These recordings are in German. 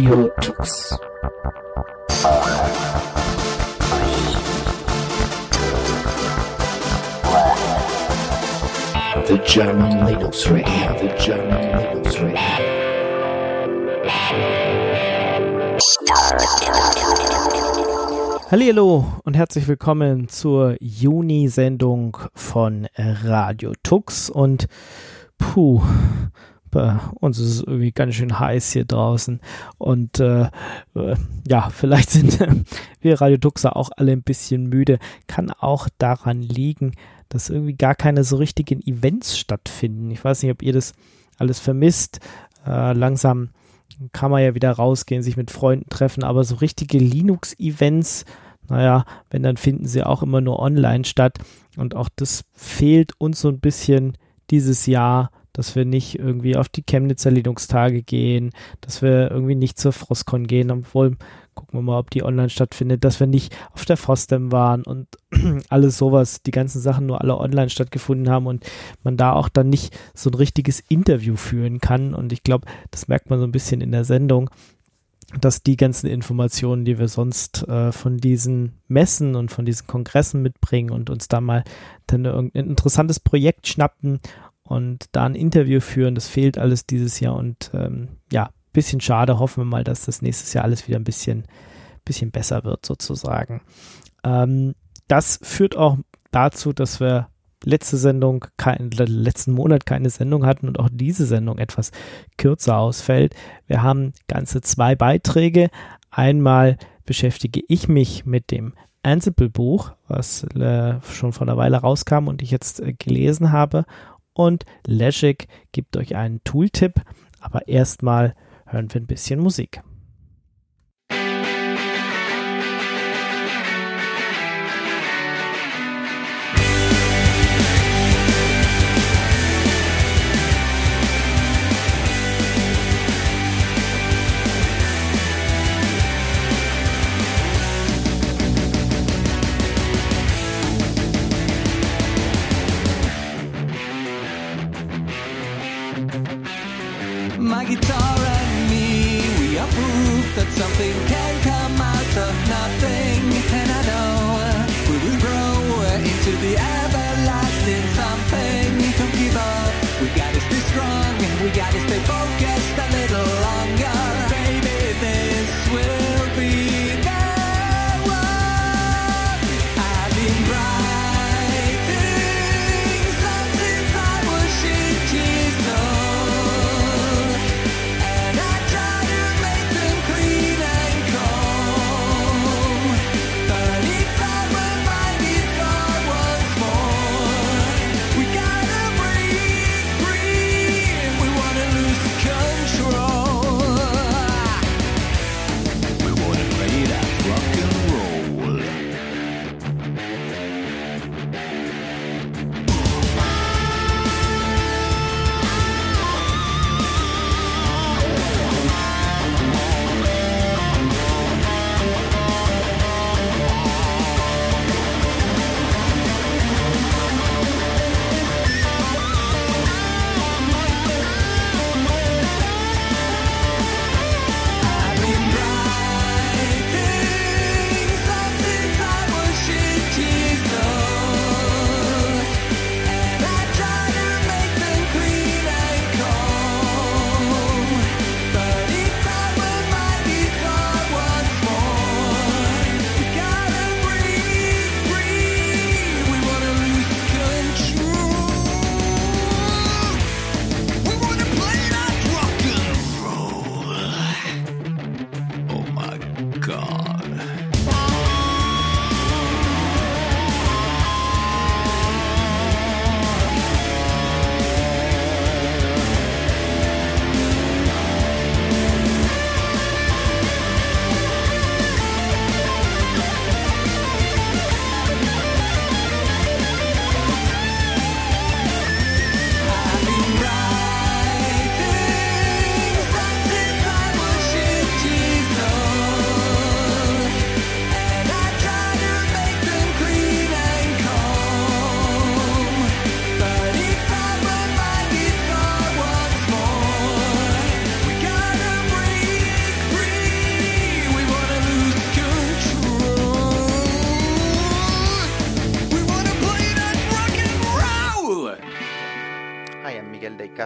Radio Tux. The German Linux Radio, the German Linux Radio. Hallo und herzlich willkommen zur Juni-Sendung von Radio Tux und puh, bei uns ist es irgendwie ganz schön heiß hier draußen. Und äh, äh, ja, vielleicht sind wir Radioduxer auch alle ein bisschen müde. Kann auch daran liegen, dass irgendwie gar keine so richtigen Events stattfinden. Ich weiß nicht, ob ihr das alles vermisst. Äh, langsam kann man ja wieder rausgehen, sich mit Freunden treffen, aber so richtige Linux-Events, naja, wenn, dann finden sie auch immer nur online statt. Und auch das fehlt uns so ein bisschen dieses Jahr dass wir nicht irgendwie auf die Chemnitzer Linux-Tage gehen, dass wir irgendwie nicht zur Frostcon gehen, obwohl, gucken wir mal, ob die online stattfindet, dass wir nicht auf der FOSDEM waren und alles sowas, die ganzen Sachen nur alle online stattgefunden haben und man da auch dann nicht so ein richtiges Interview führen kann. Und ich glaube, das merkt man so ein bisschen in der Sendung, dass die ganzen Informationen, die wir sonst äh, von diesen Messen und von diesen Kongressen mitbringen und uns da mal dann irgendein interessantes Projekt schnappen und da ein Interview führen. Das fehlt alles dieses Jahr und ähm, ja, bisschen schade. Hoffen wir mal, dass das nächstes Jahr alles wieder ein bisschen, bisschen besser wird sozusagen. Ähm, das führt auch dazu, dass wir letzte Sendung, kein, letzten Monat keine Sendung hatten und auch diese Sendung etwas kürzer ausfällt. Wir haben ganze zwei Beiträge. Einmal beschäftige ich mich mit dem Ansible-Buch, was äh, schon vor einer Weile rauskam und ich jetzt äh, gelesen habe und Leschik gibt euch einen Tooltip, aber erstmal hören wir ein bisschen Musik. my guitar and me. We are proof that something can come out of nothing. And I know we will grow into the everlasting something. Don't give up. We gotta stay strong. We gotta stay focused.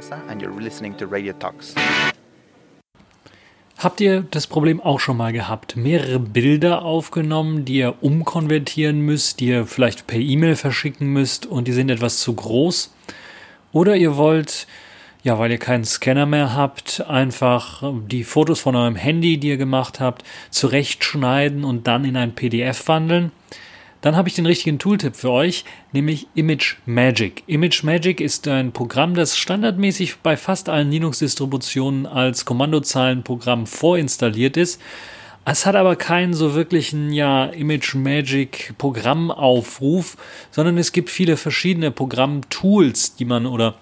Casa, and you're listening to Radio Talks. Habt ihr das Problem auch schon mal gehabt? Mehrere Bilder aufgenommen, die ihr umkonvertieren müsst, die ihr vielleicht per E-Mail verschicken müsst und die sind etwas zu groß? Oder ihr wollt, ja, weil ihr keinen Scanner mehr habt, einfach die Fotos von eurem Handy, die ihr gemacht habt, zurechtschneiden und dann in ein PDF wandeln? Dann habe ich den richtigen Tooltip für euch, nämlich Image Magic. Image Magic ist ein Programm, das standardmäßig bei fast allen Linux-Distributionen als Kommandozeilenprogramm vorinstalliert ist. Es hat aber keinen so wirklichen ja, Image Magic Programmaufruf, sondern es gibt viele verschiedene Programmtools, die man oder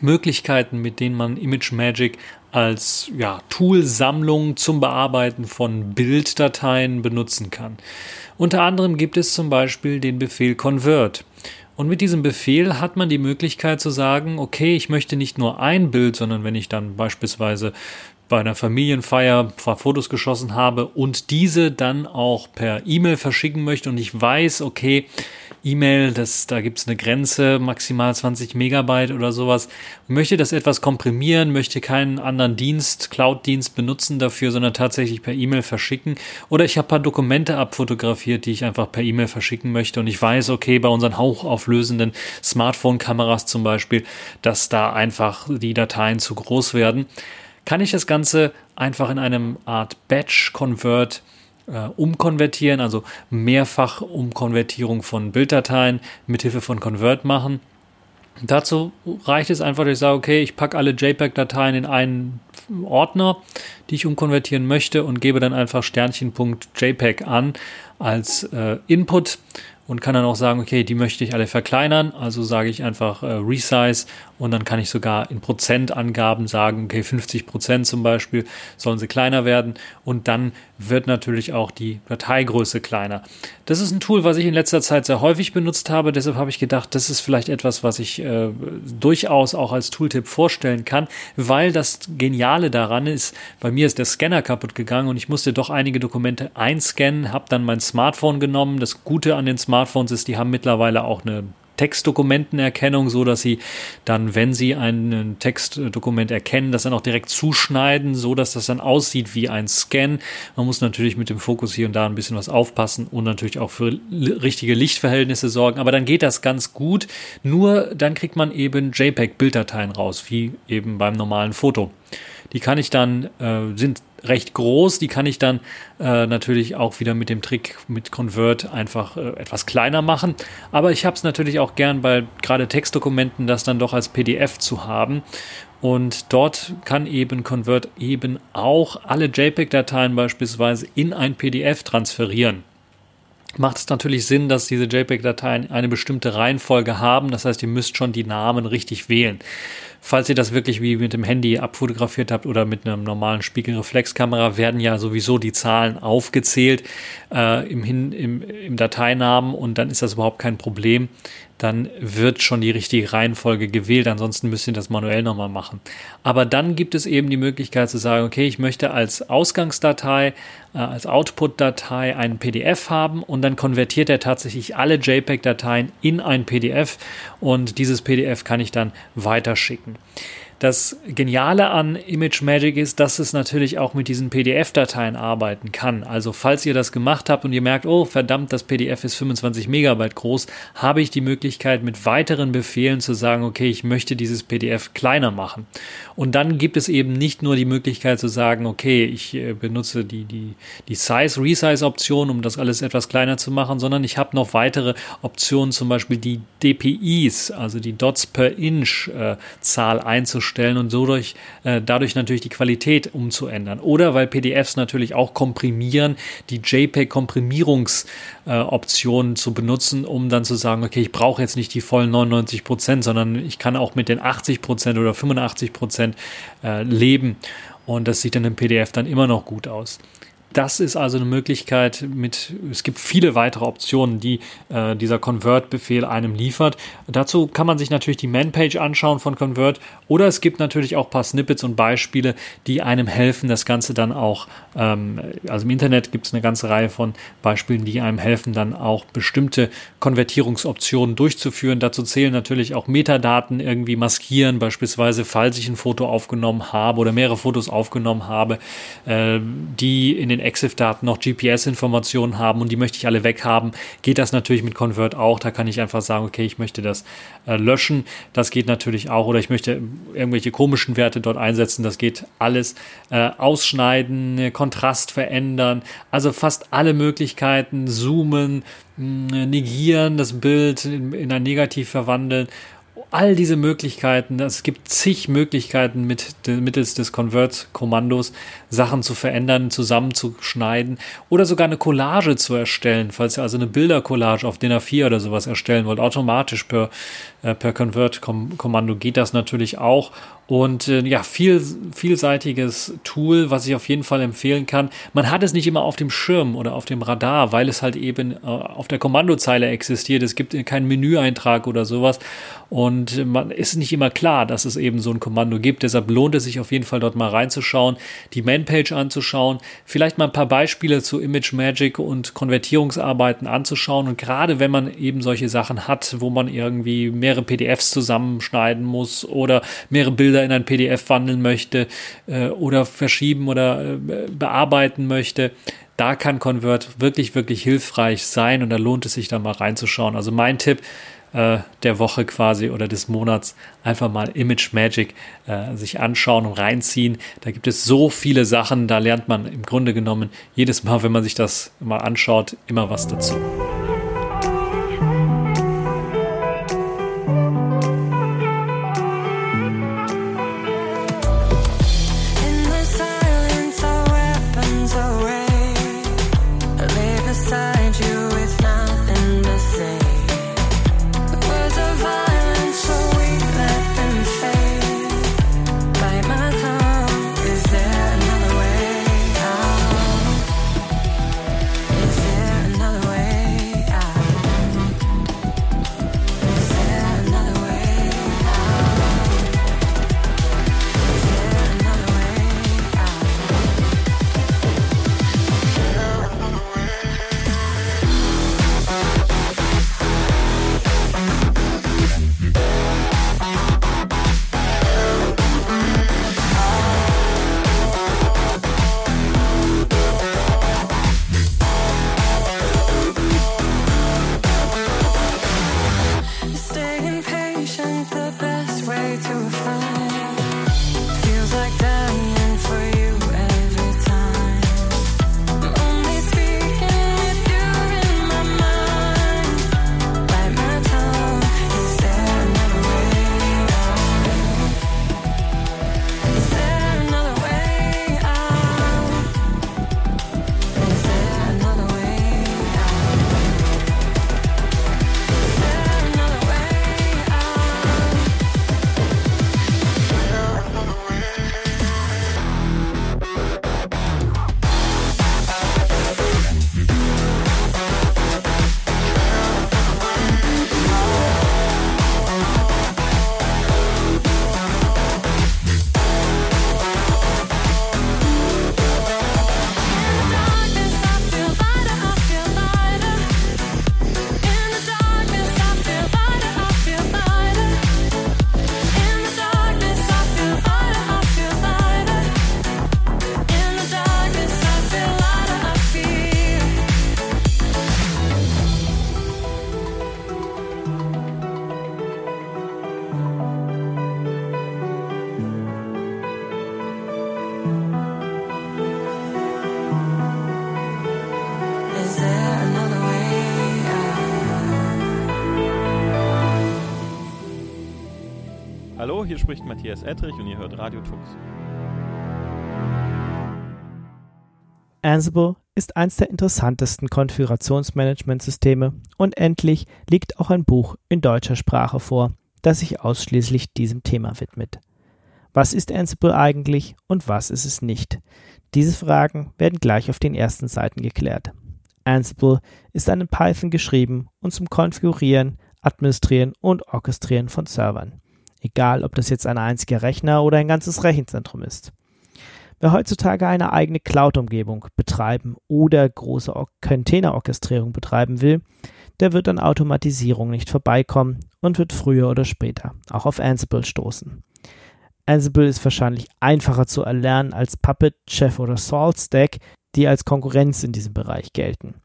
Möglichkeiten, mit denen man Image Magic als ja, Toolsammlung zum Bearbeiten von Bilddateien benutzen kann. Unter anderem gibt es zum Beispiel den Befehl convert. Und mit diesem Befehl hat man die Möglichkeit zu sagen, okay, ich möchte nicht nur ein Bild, sondern wenn ich dann beispielsweise bei einer Familienfeier ein paar Fotos geschossen habe und diese dann auch per E-Mail verschicken möchte und ich weiß, okay, E-Mail, da gibt es eine Grenze, maximal 20 Megabyte oder sowas. Möchte das etwas komprimieren, möchte keinen anderen Dienst, Cloud-Dienst benutzen dafür, sondern tatsächlich per E-Mail verschicken. Oder ich habe paar Dokumente abfotografiert, die ich einfach per E-Mail verschicken möchte. Und ich weiß, okay, bei unseren hochauflösenden Smartphone-Kameras zum Beispiel, dass da einfach die Dateien zu groß werden kann ich das Ganze einfach in einem Art Batch-Convert äh, umkonvertieren, also mehrfach Umkonvertierung von Bilddateien mithilfe von Convert machen. Dazu reicht es einfach, dass ich sage, okay, ich packe alle JPEG-Dateien in einen Ordner, die ich umkonvertieren möchte und gebe dann einfach Sternchen.jpg an als äh, Input und kann dann auch sagen, okay, die möchte ich alle verkleinern. Also sage ich einfach äh, Resize und dann kann ich sogar in Prozentangaben sagen, okay, 50 Prozent zum Beispiel sollen sie kleiner werden und dann wird natürlich auch die Dateigröße kleiner. Das ist ein Tool, was ich in letzter Zeit sehr häufig benutzt habe. Deshalb habe ich gedacht, das ist vielleicht etwas, was ich äh, durchaus auch als Tooltip vorstellen kann, weil das Geniale daran ist, bei mir ist der Scanner kaputt gegangen und ich musste doch einige Dokumente einscannen, habe dann mein Smartphone genommen. Das Gute an den Smartphones ist, die haben mittlerweile auch eine Textdokumentenerkennung, so dass sie dann, wenn sie ein Textdokument erkennen, das dann auch direkt zuschneiden, so dass das dann aussieht wie ein Scan. Man muss natürlich mit dem Fokus hier und da ein bisschen was aufpassen und natürlich auch für richtige Lichtverhältnisse sorgen. Aber dann geht das ganz gut. Nur dann kriegt man eben JPEG-Bilddateien raus, wie eben beim normalen Foto. Die kann ich dann, äh, sind recht groß. Die kann ich dann äh, natürlich auch wieder mit dem Trick mit Convert einfach äh, etwas kleiner machen. Aber ich habe es natürlich auch gern bei gerade Textdokumenten das dann doch als PDF zu haben. Und dort kann eben Convert eben auch alle JPEG-Dateien beispielsweise in ein PDF transferieren macht es natürlich Sinn, dass diese JPEG-Dateien eine bestimmte Reihenfolge haben. Das heißt, ihr müsst schon die Namen richtig wählen. Falls ihr das wirklich wie mit dem Handy abfotografiert habt oder mit einer normalen Spiegelreflexkamera, werden ja sowieso die Zahlen aufgezählt äh, im, Hin, im, im Dateinamen und dann ist das überhaupt kein Problem dann wird schon die richtige Reihenfolge gewählt. Ansonsten müsst ihr das manuell nochmal machen. Aber dann gibt es eben die Möglichkeit zu sagen, okay, ich möchte als Ausgangsdatei, äh, als Output-Datei einen PDF haben und dann konvertiert er tatsächlich alle JPEG-Dateien in ein PDF und dieses PDF kann ich dann weiterschicken. Das Geniale an Image Magic ist, dass es natürlich auch mit diesen PDF-Dateien arbeiten kann. Also falls ihr das gemacht habt und ihr merkt, oh verdammt, das PDF ist 25 Megabyte groß, habe ich die Möglichkeit mit weiteren Befehlen zu sagen, okay, ich möchte dieses PDF kleiner machen. Und dann gibt es eben nicht nur die Möglichkeit zu sagen, okay, ich äh, benutze die, die, die Size, Resize-Option, um das alles etwas kleiner zu machen, sondern ich habe noch weitere Optionen, zum Beispiel die DPIs, also die Dots per Inch äh, Zahl einzustellen stellen und so durch, äh, dadurch natürlich die Qualität umzuändern. Oder weil PDFs natürlich auch komprimieren, die JPEG-Komprimierungsoptionen äh, zu benutzen, um dann zu sagen, okay, ich brauche jetzt nicht die vollen 99 Prozent, sondern ich kann auch mit den 80 Prozent oder 85 Prozent äh, leben. Und das sieht dann im PDF dann immer noch gut aus. Das ist also eine Möglichkeit mit, es gibt viele weitere Optionen, die äh, dieser Convert-Befehl einem liefert. Dazu kann man sich natürlich die Man-Page anschauen von Convert oder es gibt natürlich auch ein paar Snippets und Beispiele, die einem helfen, das Ganze dann auch, ähm, also im Internet gibt es eine ganze Reihe von Beispielen, die einem helfen, dann auch bestimmte Konvertierungsoptionen durchzuführen. Dazu zählen natürlich auch Metadaten irgendwie maskieren, beispielsweise falls ich ein Foto aufgenommen habe oder mehrere Fotos aufgenommen habe, äh, die in den EXIF-Daten noch GPS-Informationen haben und die möchte ich alle weghaben, geht das natürlich mit Convert auch. Da kann ich einfach sagen, okay, ich möchte das äh, löschen. Das geht natürlich auch. Oder ich möchte irgendwelche komischen Werte dort einsetzen. Das geht alles. Äh, ausschneiden, Kontrast verändern. Also fast alle Möglichkeiten. Zoomen, negieren, das Bild in, in ein Negativ verwandeln all diese Möglichkeiten, es gibt zig Möglichkeiten mit, mittels des Convert-Kommandos Sachen zu verändern, zusammenzuschneiden oder sogar eine Collage zu erstellen, falls ihr also eine Bildercollage auf DIN A4 oder sowas erstellen wollt, automatisch per, äh, per Convert-Kommando geht das natürlich auch und äh, ja, viel, vielseitiges Tool, was ich auf jeden Fall empfehlen kann. Man hat es nicht immer auf dem Schirm oder auf dem Radar, weil es halt eben äh, auf der Kommandozeile existiert. Es gibt keinen Menüeintrag oder sowas. Und man ist nicht immer klar, dass es eben so ein Kommando gibt. Deshalb lohnt es sich auf jeden Fall dort mal reinzuschauen, die Manpage anzuschauen, vielleicht mal ein paar Beispiele zu Image Magic und Konvertierungsarbeiten anzuschauen. Und gerade wenn man eben solche Sachen hat, wo man irgendwie mehrere PDFs zusammenschneiden muss oder mehrere Bilder Bilder in ein PDF wandeln möchte äh, oder verschieben oder äh, bearbeiten möchte, da kann Convert wirklich, wirklich hilfreich sein und da lohnt es sich da mal reinzuschauen. Also mein Tipp äh, der Woche quasi oder des Monats einfach mal Image Magic äh, sich anschauen und reinziehen. Da gibt es so viele Sachen, da lernt man im Grunde genommen jedes Mal, wenn man sich das mal anschaut, immer was dazu. Hier spricht Matthias Ettrich und ihr hört Radio Tux. Ansible ist eines der interessantesten Konfigurationsmanagementsysteme und endlich liegt auch ein Buch in deutscher Sprache vor, das sich ausschließlich diesem Thema widmet. Was ist Ansible eigentlich und was ist es nicht? Diese Fragen werden gleich auf den ersten Seiten geklärt. Ansible ist an Python geschrieben und zum Konfigurieren, Administrieren und Orchestrieren von Servern. Egal, ob das jetzt ein einziger Rechner oder ein ganzes Rechenzentrum ist. Wer heutzutage eine eigene Cloud-Umgebung betreiben oder große Containerorchestrierung betreiben will, der wird an Automatisierung nicht vorbeikommen und wird früher oder später auch auf Ansible stoßen. Ansible ist wahrscheinlich einfacher zu erlernen als Puppet, Chef oder SaltStack, die als Konkurrenz in diesem Bereich gelten.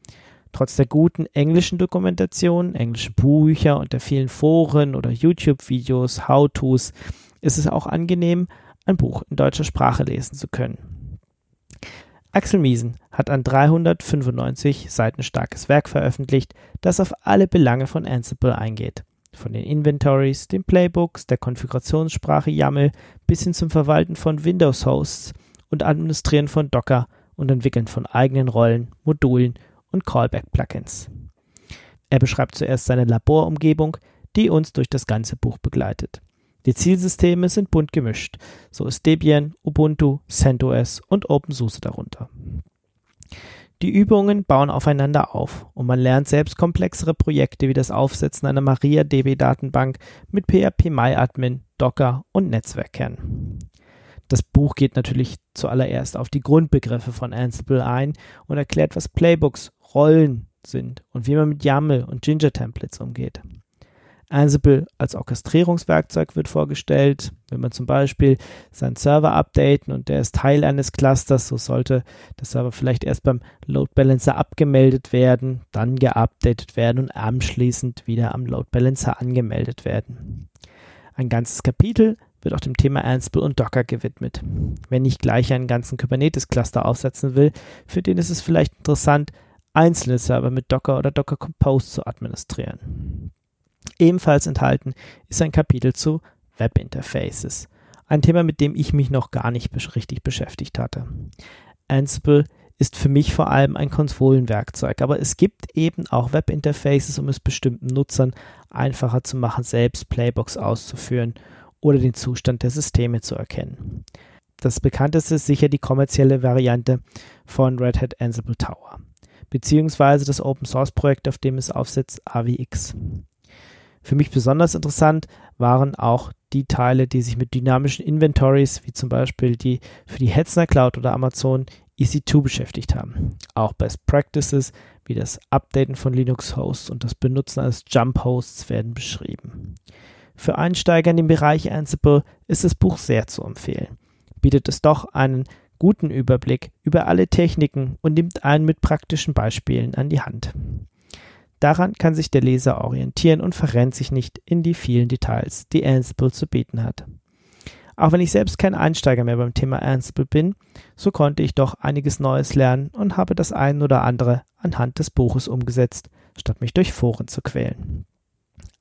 Trotz der guten englischen Dokumentation, englische Bücher und der vielen Foren oder YouTube-Videos, How-Tos ist es auch angenehm, ein Buch in deutscher Sprache lesen zu können. Axel Miesen hat ein 395 Seiten starkes Werk veröffentlicht, das auf alle Belange von Ansible eingeht. Von den Inventories, den Playbooks, der Konfigurationssprache YAML bis hin zum Verwalten von Windows-Hosts und Administrieren von Docker und Entwickeln von eigenen Rollen, Modulen und Callback-Plugins. Er beschreibt zuerst seine Laborumgebung, die uns durch das ganze Buch begleitet. Die Zielsysteme sind bunt gemischt. So ist Debian, Ubuntu, CentOS und OpenSUSE darunter. Die Übungen bauen aufeinander auf und man lernt selbst komplexere Projekte wie das Aufsetzen einer MariaDB-Datenbank mit PHP-MyAdmin, Docker und Netzwerk kennen. Das Buch geht natürlich zuallererst auf die Grundbegriffe von Ansible ein und erklärt, was Playbooks, Rollen sind und wie man mit YAML und Ginger Templates umgeht. Ansible als Orchestrierungswerkzeug wird vorgestellt. Wenn man zum Beispiel seinen Server updaten und der ist Teil eines Clusters, so sollte der Server vielleicht erst beim Load Balancer abgemeldet werden, dann geupdatet werden und anschließend wieder am Load Balancer angemeldet werden. Ein ganzes Kapitel wird auch dem Thema Ansible und Docker gewidmet. Wenn ich gleich einen ganzen Kubernetes-Cluster aufsetzen will, für den ist es vielleicht interessant, einzelne Server mit Docker oder Docker Compose zu administrieren. Ebenfalls enthalten ist ein Kapitel zu Webinterfaces, ein Thema, mit dem ich mich noch gar nicht richtig beschäftigt hatte. Ansible ist für mich vor allem ein Konsolenwerkzeug, aber es gibt eben auch Webinterfaces, um es bestimmten Nutzern einfacher zu machen, selbst Playbox auszuführen oder den Zustand der Systeme zu erkennen. Das bekannteste ist sicher die kommerzielle Variante von Red Hat Ansible Tower, beziehungsweise das Open Source Projekt, auf dem es aufsetzt, AVX. Für mich besonders interessant waren auch die Teile, die sich mit dynamischen Inventories, wie zum Beispiel die für die Hetzner Cloud oder Amazon EC2 beschäftigt haben. Auch Best Practices wie das Updaten von Linux-Hosts und das Benutzen eines Jump-Hosts werden beschrieben. Für Einsteiger in den Bereich Ansible ist das Buch sehr zu empfehlen. Bietet es doch einen guten Überblick über alle Techniken und nimmt einen mit praktischen Beispielen an die Hand. Daran kann sich der Leser orientieren und verrennt sich nicht in die vielen Details, die Ansible zu bieten hat. Auch wenn ich selbst kein Einsteiger mehr beim Thema Ansible bin, so konnte ich doch einiges Neues lernen und habe das ein oder andere anhand des Buches umgesetzt, statt mich durch Foren zu quälen.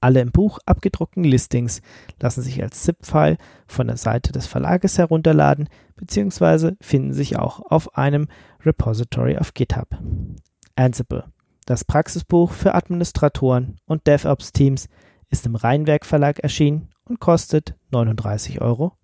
Alle im Buch abgedruckten Listings lassen sich als ZIP-File von der Seite des Verlages herunterladen bzw. finden sich auch auf einem Repository auf GitHub. Ansible das Praxisbuch für Administratoren und DevOps-Teams ist im Rheinwerk Verlag erschienen und kostet 39,90 Euro.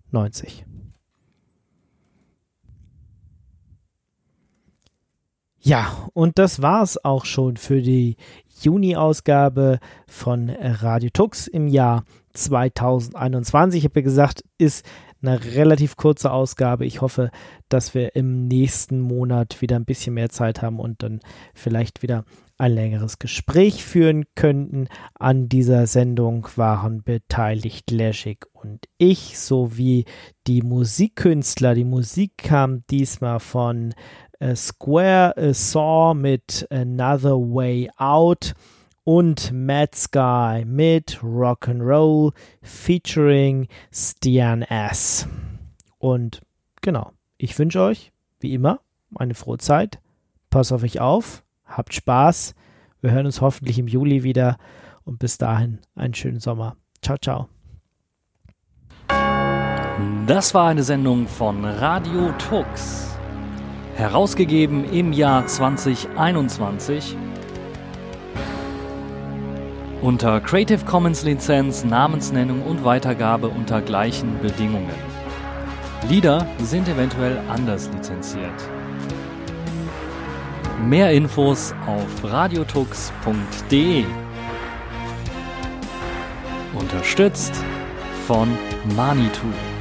Ja, und das war's auch schon für die Juni-Ausgabe von Radio Tux im Jahr 2021. Ich habe ja gesagt, ist eine relativ kurze Ausgabe. Ich hoffe, dass wir im nächsten Monat wieder ein bisschen mehr Zeit haben und dann vielleicht wieder ein längeres Gespräch führen könnten. An dieser Sendung waren beteiligt Leschik und ich sowie die Musikkünstler. Die Musik kam diesmal von Square A Saw mit Another Way Out und Mad Sky mit Rock'n'Roll featuring Stian S. Und genau, ich wünsche euch, wie immer, eine frohe Zeit. Pass auf euch auf Habt Spaß. Wir hören uns hoffentlich im Juli wieder und bis dahin einen schönen Sommer. Ciao, ciao. Das war eine Sendung von Radio Tux. Herausgegeben im Jahr 2021 unter Creative Commons Lizenz, Namensnennung und Weitergabe unter gleichen Bedingungen. Lieder sind eventuell anders lizenziert. Mehr Infos auf radiotux.de. Unterstützt von Manitou.